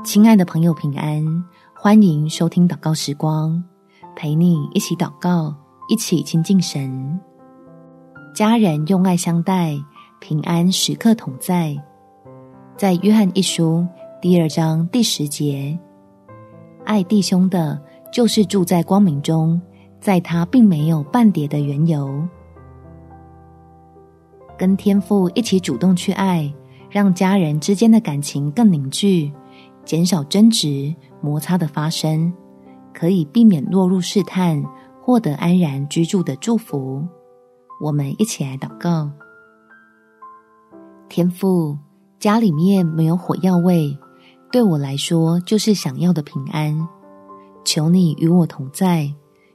亲爱的朋友，平安！欢迎收听祷告时光，陪你一起祷告，一起亲近神。家人用爱相待，平安时刻同在。在约翰一书第二章第十节，爱弟兄的，就是住在光明中，在他并没有半点的缘由。跟天父一起主动去爱，让家人之间的感情更凝聚。减少争执、摩擦的发生，可以避免落入试探，获得安然居住的祝福。我们一起来祷告：天父，家里面没有火药味，对我来说就是想要的平安。求你与我同在，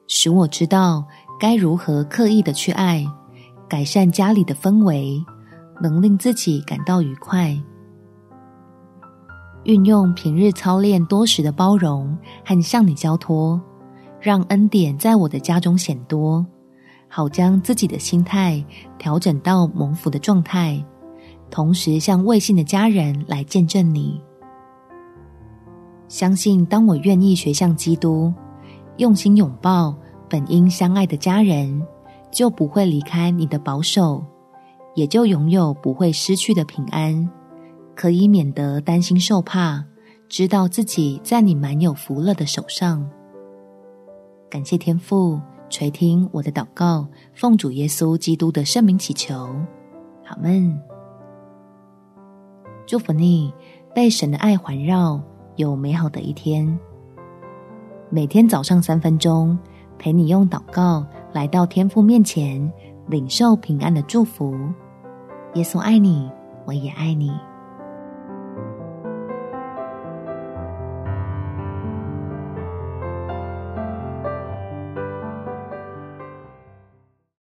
使我知道该如何刻意的去爱，改善家里的氛围，能令自己感到愉快。运用平日操练多时的包容和向你交托，让恩典在我的家中显多，好将自己的心态调整到蒙福的状态，同时向未信的家人来见证你。相信当我愿意学像基督，用心拥抱本应相爱的家人，就不会离开你的保守，也就拥有不会失去的平安。可以免得担心受怕，知道自己在你满有福乐的手上。感谢天父垂听我的祷告，奉主耶稣基督的圣名祈求，阿们。祝福你被神的爱环绕，有美好的一天。每天早上三分钟，陪你用祷告来到天父面前，领受平安的祝福。耶稣爱你，我也爱你。